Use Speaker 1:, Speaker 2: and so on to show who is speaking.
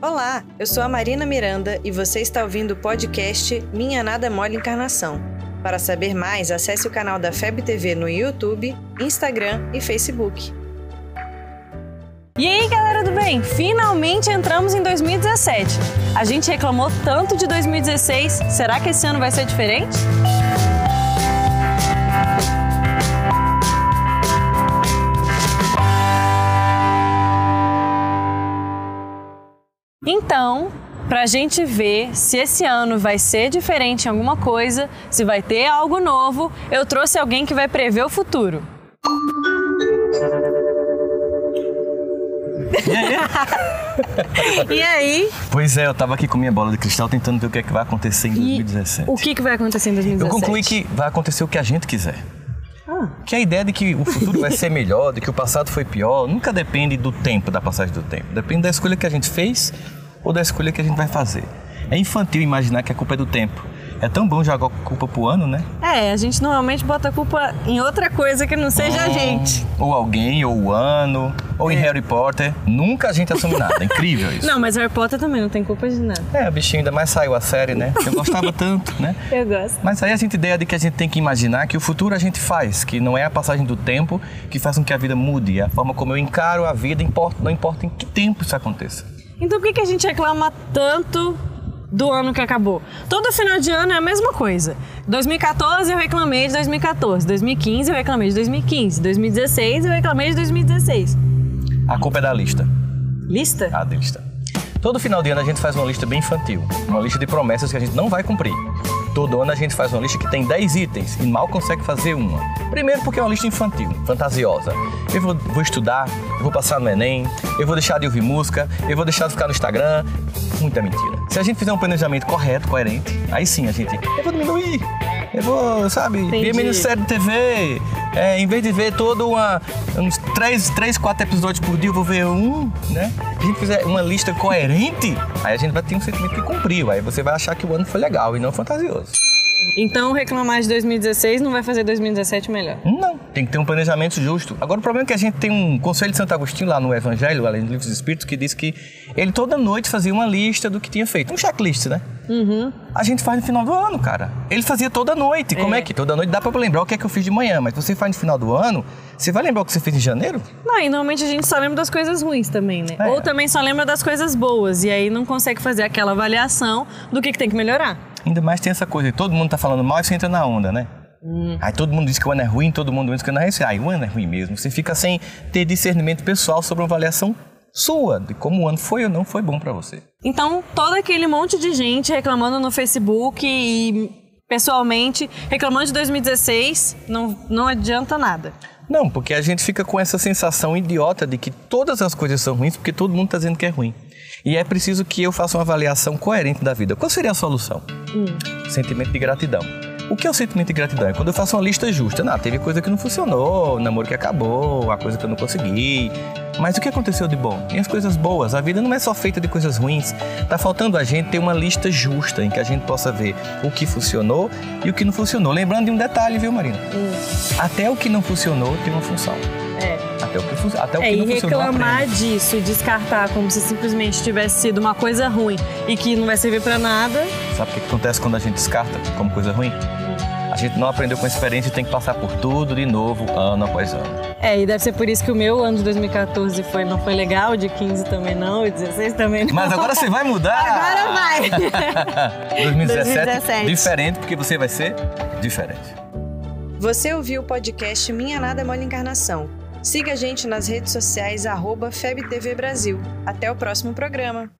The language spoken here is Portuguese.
Speaker 1: Olá, eu sou a Marina Miranda e você está ouvindo o podcast Minha Nada Mole Encarnação. Para saber mais, acesse o canal da FEB TV no YouTube, Instagram e Facebook.
Speaker 2: E aí, galera do bem? Finalmente entramos em 2017. A gente reclamou tanto de 2016, será que esse ano vai ser diferente? Então, para a gente ver se esse ano vai ser diferente em alguma coisa, se vai ter algo novo, eu trouxe alguém que vai prever o futuro. e aí?
Speaker 3: Pois é, eu tava aqui com minha bola de cristal tentando ver o que é que vai acontecer em 2017.
Speaker 2: O que, que vai acontecer em 2017?
Speaker 3: Eu concluí que vai acontecer o que a gente quiser. Ah. Que a ideia de que o futuro vai ser melhor, de que o passado foi pior, nunca depende do tempo, da passagem do tempo. Depende da escolha que a gente fez ou da escolha que a gente vai fazer. É infantil imaginar que a culpa é do tempo. É tão bom jogar culpa pro ano, né?
Speaker 2: É, a gente normalmente bota a culpa em outra coisa que não seja a gente.
Speaker 3: Ou alguém, ou o ano, ou é. em Harry Potter. Nunca a gente assume nada. É incrível isso.
Speaker 2: Não, mas Harry Potter também não tem culpa de nada.
Speaker 3: É, o bichinho ainda mais saiu a série, né? Eu gostava tanto, né?
Speaker 2: Eu gosto.
Speaker 3: Mas aí a gente ideia de que a gente tem que imaginar que o futuro a gente faz, que não é a passagem do tempo que faz com que a vida mude. É a forma como eu encaro a vida, importa, não importa em que tempo isso aconteça.
Speaker 2: Então por que, que a gente reclama tanto do ano que acabou. Todo final de ano é a mesma coisa. 2014 eu reclamei de 2014, 2015 eu reclamei de 2015, 2016 eu reclamei de 2016.
Speaker 3: A culpa é da lista.
Speaker 2: Lista?
Speaker 3: A lista. Todo final de ano a gente faz uma lista bem infantil, uma lista de promessas que a gente não vai cumprir. Todo ano a gente faz uma lista que tem 10 itens e mal consegue fazer uma. Primeiro porque é uma lista infantil, fantasiosa. Eu vou, vou estudar, eu vou passar no Enem, eu vou deixar de ouvir música, eu vou deixar de ficar no Instagram. Muita mentira. Se a gente fizer um planejamento correto, coerente, aí sim a gente. Eu vou diminuir. Eu vou, sabe, ver menos série de TV. É, em vez de ver todo uma, uns três, três, quatro episódios por dia, eu vou ver um, né? Se a gente fizer uma lista coerente, aí a gente vai ter um sentimento que cumpriu. Aí você vai achar que o ano foi legal e não fantasioso.
Speaker 2: Então reclamar de 2016 não vai fazer 2017 melhor?
Speaker 3: Não, tem que ter um planejamento justo. Agora o problema é que a gente tem um conselho de Santo Agostinho lá no Evangelho, além do livro dos Espíritos, que diz que ele toda noite fazia uma lista do que tinha feito. Um checklist, né?
Speaker 2: Uhum.
Speaker 3: A gente faz no final do ano, cara. Ele fazia toda noite. É. Como é que toda noite dá pra lembrar o que é que eu fiz de manhã, mas você faz no final do ano, você vai lembrar o que você fez em janeiro?
Speaker 2: Não, e normalmente a gente só lembra das coisas ruins também, né? É. Ou também só lembra das coisas boas, e aí não consegue fazer aquela avaliação do que, que tem que melhorar.
Speaker 3: Ainda mais tem essa coisa, todo mundo tá falando mal e você entra na onda, né? Hum. Aí todo mundo diz que o ano é ruim, todo mundo diz que o ano é ruim. Aí o ano é ruim mesmo. Você fica sem ter discernimento pessoal sobre uma avaliação sua, de como o ano foi ou não foi bom para você.
Speaker 2: Então, todo aquele monte de gente reclamando no Facebook e pessoalmente, reclamando de 2016, não, não adianta nada.
Speaker 3: Não, porque a gente fica com essa sensação idiota de que todas as coisas são ruins porque todo mundo está dizendo que é ruim. E é preciso que eu faça uma avaliação coerente da vida. Qual seria a solução? Hum. Sentimento de gratidão. O que é o sentimento de gratidão? É quando eu faço uma lista justa. Não, teve coisa que não funcionou, o namoro que acabou, a coisa que eu não consegui. Mas o que aconteceu de bom? E as coisas boas? A vida não é só feita de coisas ruins. Tá faltando a gente ter uma lista justa em que a gente possa ver o que funcionou e o que não funcionou. Lembrando de um detalhe, viu, Marina? Hum. Até o que não funcionou tem uma função.
Speaker 2: É.
Speaker 3: Até o que, até o
Speaker 2: é,
Speaker 3: que não
Speaker 2: e reclamar disso e descartar como se simplesmente tivesse sido uma coisa ruim e que não vai servir para nada.
Speaker 3: Sabe o que acontece quando a gente descarta como coisa ruim? A gente não aprendeu com a experiência e tem que passar por tudo de novo, ano após ano.
Speaker 2: É, e deve ser por isso que o meu ano de 2014 foi, não foi legal, de 15 também não, de 16 também não.
Speaker 3: Mas agora você vai mudar!
Speaker 2: Agora vai!
Speaker 3: 2017, 2017, diferente, porque você vai ser diferente.
Speaker 1: Você ouviu o podcast Minha Nada Mole Encarnação. Siga a gente nas redes sociais, arroba FebTV Brasil. Até o próximo programa.